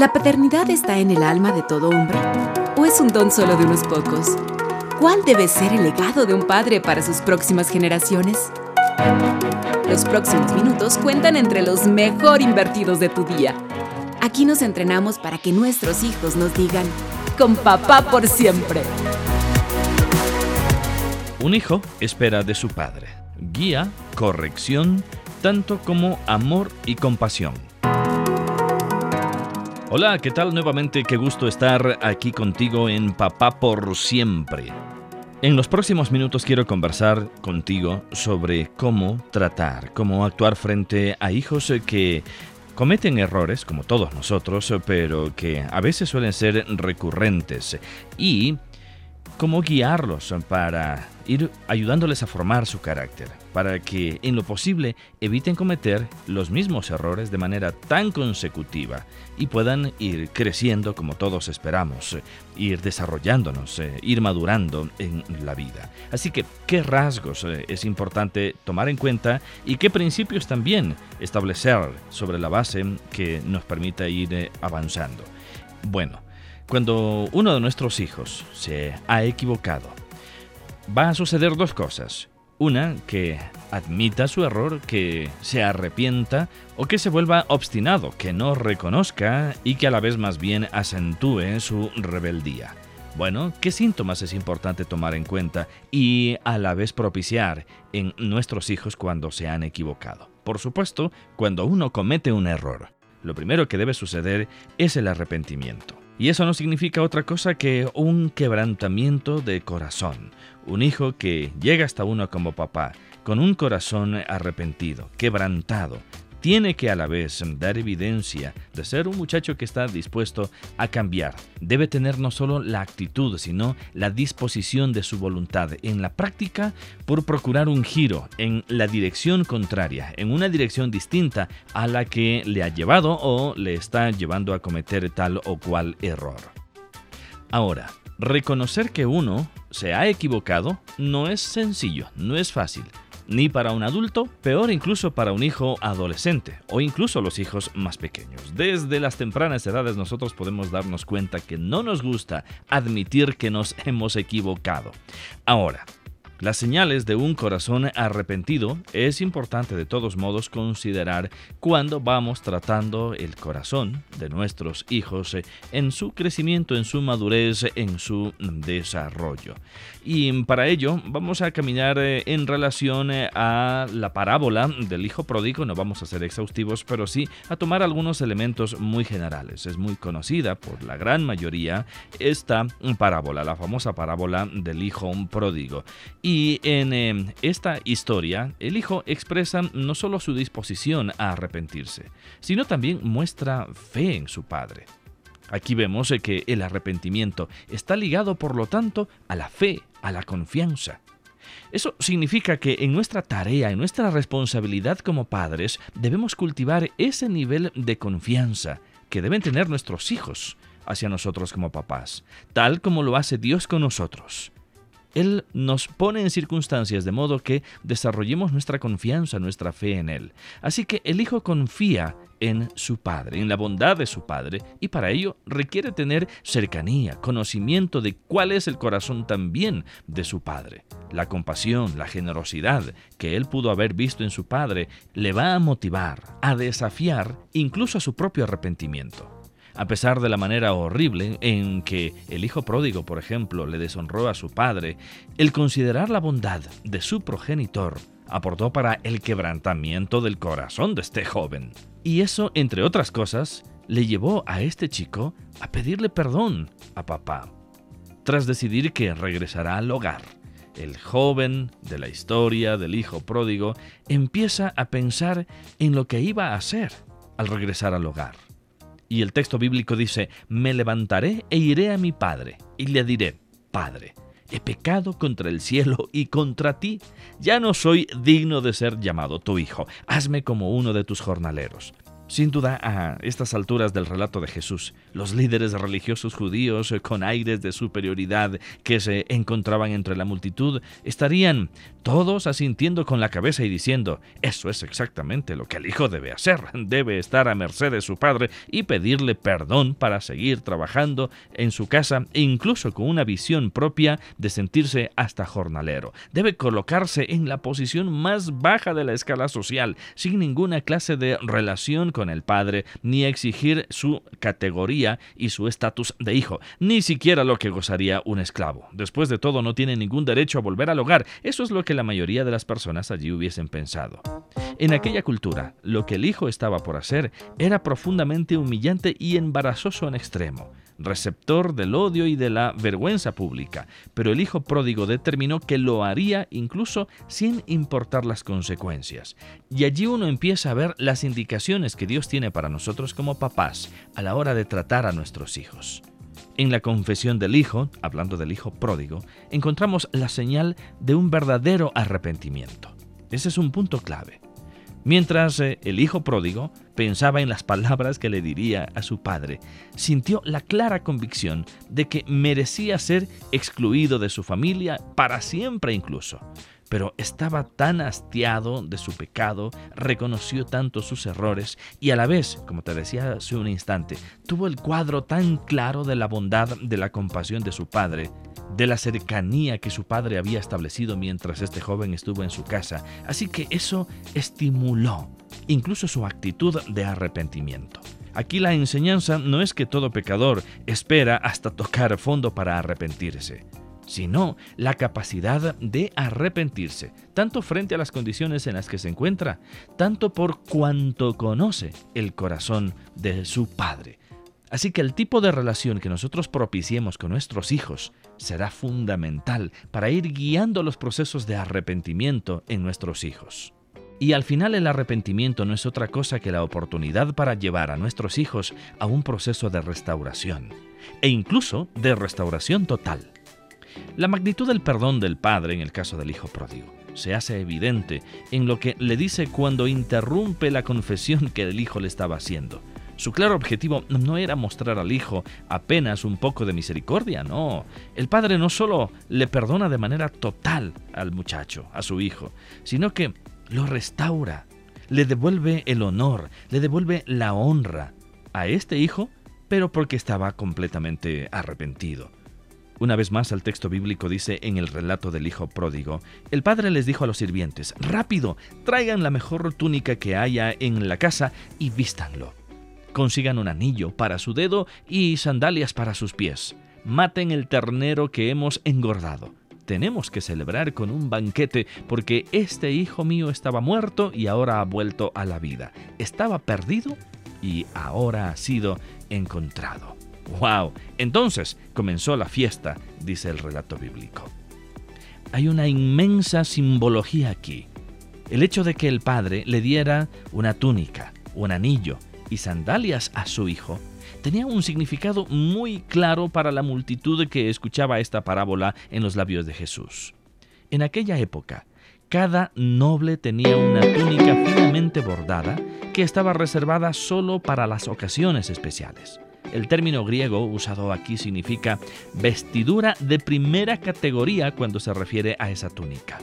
¿La paternidad está en el alma de todo hombre? ¿O es un don solo de unos pocos? ¿Cuál debe ser el legado de un padre para sus próximas generaciones? Los próximos minutos cuentan entre los mejor invertidos de tu día. Aquí nos entrenamos para que nuestros hijos nos digan, con papá por siempre. Un hijo espera de su padre guía, corrección, tanto como amor y compasión. Hola, ¿qué tal nuevamente? Qué gusto estar aquí contigo en Papá por siempre. En los próximos minutos quiero conversar contigo sobre cómo tratar, cómo actuar frente a hijos que cometen errores, como todos nosotros, pero que a veces suelen ser recurrentes, y cómo guiarlos para ir ayudándoles a formar su carácter, para que en lo posible eviten cometer los mismos errores de manera tan consecutiva y puedan ir creciendo como todos esperamos, ir desarrollándonos, ir madurando en la vida. Así que, ¿qué rasgos eh, es importante tomar en cuenta y qué principios también establecer sobre la base que nos permita ir eh, avanzando? Bueno, cuando uno de nuestros hijos se ha equivocado, va a suceder dos cosas. Una, que admita su error, que se arrepienta o que se vuelva obstinado, que no reconozca y que a la vez más bien acentúe su rebeldía. Bueno, ¿qué síntomas es importante tomar en cuenta y a la vez propiciar en nuestros hijos cuando se han equivocado? Por supuesto, cuando uno comete un error, lo primero que debe suceder es el arrepentimiento. Y eso no significa otra cosa que un quebrantamiento de corazón. Un hijo que llega hasta uno como papá, con un corazón arrepentido, quebrantado, tiene que a la vez dar evidencia de ser un muchacho que está dispuesto a cambiar. Debe tener no solo la actitud, sino la disposición de su voluntad en la práctica por procurar un giro en la dirección contraria, en una dirección distinta a la que le ha llevado o le está llevando a cometer tal o cual error. Ahora, reconocer que uno se ha equivocado no es sencillo, no es fácil ni para un adulto, peor incluso para un hijo adolescente o incluso los hijos más pequeños. Desde las tempranas edades nosotros podemos darnos cuenta que no nos gusta admitir que nos hemos equivocado. Ahora, las señales de un corazón arrepentido es importante de todos modos considerar cuando vamos tratando el corazón de nuestros hijos en su crecimiento, en su madurez, en su desarrollo. Y para ello vamos a caminar eh, en relación eh, a la parábola del hijo pródigo, no vamos a ser exhaustivos, pero sí a tomar algunos elementos muy generales. Es muy conocida por la gran mayoría esta parábola, la famosa parábola del hijo pródigo. En em, esta historia, el hijo expresa no solo su disposición a arrepentirse, sino también muestra fe en su padre. Aquí vemos eh, que el arrepentimiento está ligado, por lo tanto, a la fe, a la confianza. Eso significa que en nuestra tarea, en nuestra responsabilidad como padres, debemos cultivar ese nivel de confianza que deben tener nuestros hijos hacia nosotros como papás, tal como lo hace Dios con nosotros. Él nos pone en circunstancias de modo que desarrollemos nuestra confianza, nuestra fe en Él. Así que el Hijo confía en su Padre, en la bondad de su Padre, y para ello requiere tener cercanía, conocimiento de cuál es el corazón también de su Padre. La compasión, la generosidad que Él pudo haber visto en su Padre le va a motivar, a desafiar incluso a su propio arrepentimiento a pesar de la manera horrible en que el hijo pródigo, por ejemplo, le deshonró a su padre, el considerar la bondad de su progenitor aportó para el quebrantamiento del corazón de este joven. Y eso, entre otras cosas, le llevó a este chico a pedirle perdón a papá, tras decidir que regresará al hogar. El joven de la historia del hijo pródigo empieza a pensar en lo que iba a hacer al regresar al hogar. Y el texto bíblico dice, me levantaré e iré a mi padre y le diré, Padre, he pecado contra el cielo y contra ti. Ya no soy digno de ser llamado tu hijo. Hazme como uno de tus jornaleros. Sin duda, a estas alturas del relato de Jesús, los líderes religiosos judíos eh, con aires de superioridad que se encontraban entre la multitud estarían todos asintiendo con la cabeza y diciendo, eso es exactamente lo que el hijo debe hacer, debe estar a merced de su padre y pedirle perdón para seguir trabajando en su casa incluso con una visión propia de sentirse hasta jornalero. Debe colocarse en la posición más baja de la escala social, sin ninguna clase de relación con con el padre, ni exigir su categoría y su estatus de hijo, ni siquiera lo que gozaría un esclavo. Después de todo, no tiene ningún derecho a volver al hogar. Eso es lo que la mayoría de las personas allí hubiesen pensado. En aquella cultura, lo que el hijo estaba por hacer era profundamente humillante y embarazoso en extremo receptor del odio y de la vergüenza pública, pero el hijo pródigo determinó que lo haría incluso sin importar las consecuencias. Y allí uno empieza a ver las indicaciones que Dios tiene para nosotros como papás a la hora de tratar a nuestros hijos. En la confesión del Hijo, hablando del Hijo pródigo, encontramos la señal de un verdadero arrepentimiento. Ese es un punto clave. Mientras eh, el hijo pródigo pensaba en las palabras que le diría a su padre, sintió la clara convicción de que merecía ser excluido de su familia para siempre incluso. Pero estaba tan hastiado de su pecado, reconoció tanto sus errores y a la vez, como te decía hace un instante, tuvo el cuadro tan claro de la bondad, de la compasión de su padre, de la cercanía que su padre había establecido mientras este joven estuvo en su casa. Así que eso estimuló incluso su actitud de arrepentimiento. Aquí la enseñanza no es que todo pecador espera hasta tocar fondo para arrepentirse, sino la capacidad de arrepentirse, tanto frente a las condiciones en las que se encuentra, tanto por cuanto conoce el corazón de su Padre. Así que el tipo de relación que nosotros propiciemos con nuestros hijos será fundamental para ir guiando los procesos de arrepentimiento en nuestros hijos. Y al final el arrepentimiento no es otra cosa que la oportunidad para llevar a nuestros hijos a un proceso de restauración, e incluso de restauración total. La magnitud del perdón del Padre en el caso del Hijo pródigo se hace evidente en lo que le dice cuando interrumpe la confesión que el Hijo le estaba haciendo. Su claro objetivo no era mostrar al hijo apenas un poco de misericordia, no. El padre no solo le perdona de manera total al muchacho, a su hijo, sino que lo restaura, le devuelve el honor, le devuelve la honra a este hijo, pero porque estaba completamente arrepentido. Una vez más el texto bíblico dice en el relato del hijo pródigo, el padre les dijo a los sirvientes, rápido, traigan la mejor túnica que haya en la casa y vístanlo. Consigan un anillo para su dedo y sandalias para sus pies. Maten el ternero que hemos engordado. Tenemos que celebrar con un banquete porque este hijo mío estaba muerto y ahora ha vuelto a la vida. Estaba perdido y ahora ha sido encontrado. ¡Wow! Entonces comenzó la fiesta, dice el relato bíblico. Hay una inmensa simbología aquí. El hecho de que el padre le diera una túnica, un anillo, y sandalias a su hijo, tenía un significado muy claro para la multitud que escuchaba esta parábola en los labios de Jesús. En aquella época, cada noble tenía una túnica finamente bordada que estaba reservada solo para las ocasiones especiales. El término griego usado aquí significa vestidura de primera categoría cuando se refiere a esa túnica.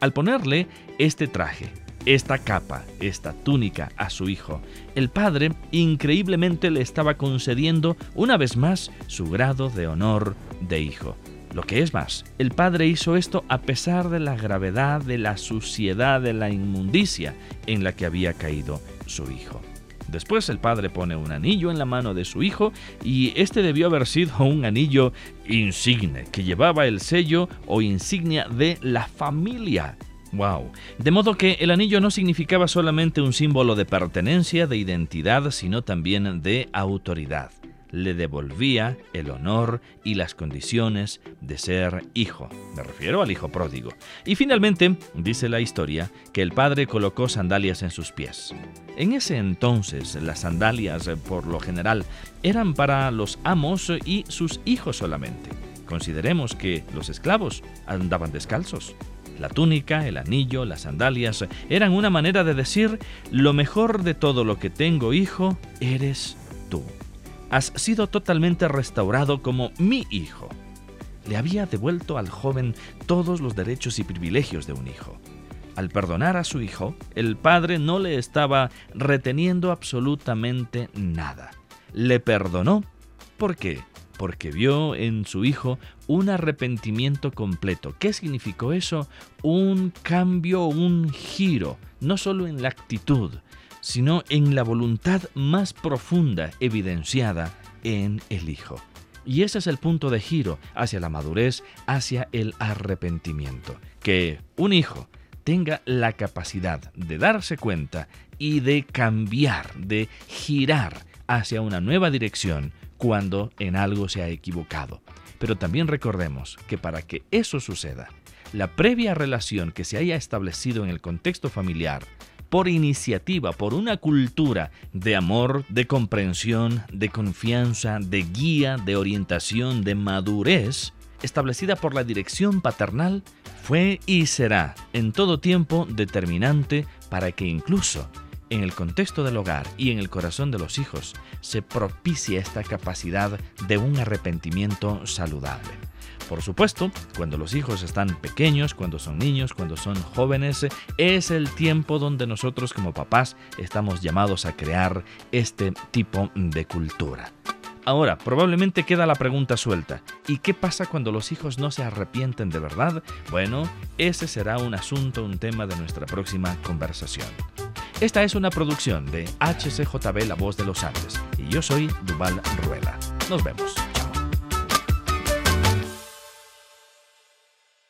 Al ponerle este traje, esta capa, esta túnica a su hijo, el padre increíblemente le estaba concediendo una vez más su grado de honor de hijo. Lo que es más, el padre hizo esto a pesar de la gravedad, de la suciedad, de la inmundicia en la que había caído su hijo. Después el padre pone un anillo en la mano de su hijo y este debió haber sido un anillo insigne que llevaba el sello o insignia de la familia Wow. De modo que el anillo no significaba solamente un símbolo de pertenencia, de identidad, sino también de autoridad. Le devolvía el honor y las condiciones de ser hijo. Me refiero al hijo pródigo. Y finalmente, dice la historia, que el padre colocó sandalias en sus pies. En ese entonces, las sandalias, por lo general, eran para los amos y sus hijos solamente. Consideremos que los esclavos andaban descalzos. La túnica, el anillo, las sandalias eran una manera de decir, lo mejor de todo lo que tengo, hijo, eres tú. Has sido totalmente restaurado como mi hijo. Le había devuelto al joven todos los derechos y privilegios de un hijo. Al perdonar a su hijo, el padre no le estaba reteniendo absolutamente nada. Le perdonó. ¿Por qué? Porque vio en su hijo un arrepentimiento completo. ¿Qué significó eso? Un cambio, un giro, no solo en la actitud, sino en la voluntad más profunda evidenciada en el hijo. Y ese es el punto de giro hacia la madurez, hacia el arrepentimiento. Que un hijo tenga la capacidad de darse cuenta y de cambiar, de girar hacia una nueva dirección cuando en algo se ha equivocado. Pero también recordemos que para que eso suceda, la previa relación que se haya establecido en el contexto familiar, por iniciativa, por una cultura de amor, de comprensión, de confianza, de guía, de orientación, de madurez, establecida por la dirección paternal, fue y será en todo tiempo determinante para que incluso en el contexto del hogar y en el corazón de los hijos se propicie esta capacidad de un arrepentimiento saludable. Por supuesto, cuando los hijos están pequeños, cuando son niños, cuando son jóvenes, es el tiempo donde nosotros como papás estamos llamados a crear este tipo de cultura. Ahora, probablemente queda la pregunta suelta. ¿Y qué pasa cuando los hijos no se arrepienten de verdad? Bueno, ese será un asunto, un tema de nuestra próxima conversación. Esta es una producción de HCJB La Voz de los Andes y yo soy Duval Rueda. Nos vemos.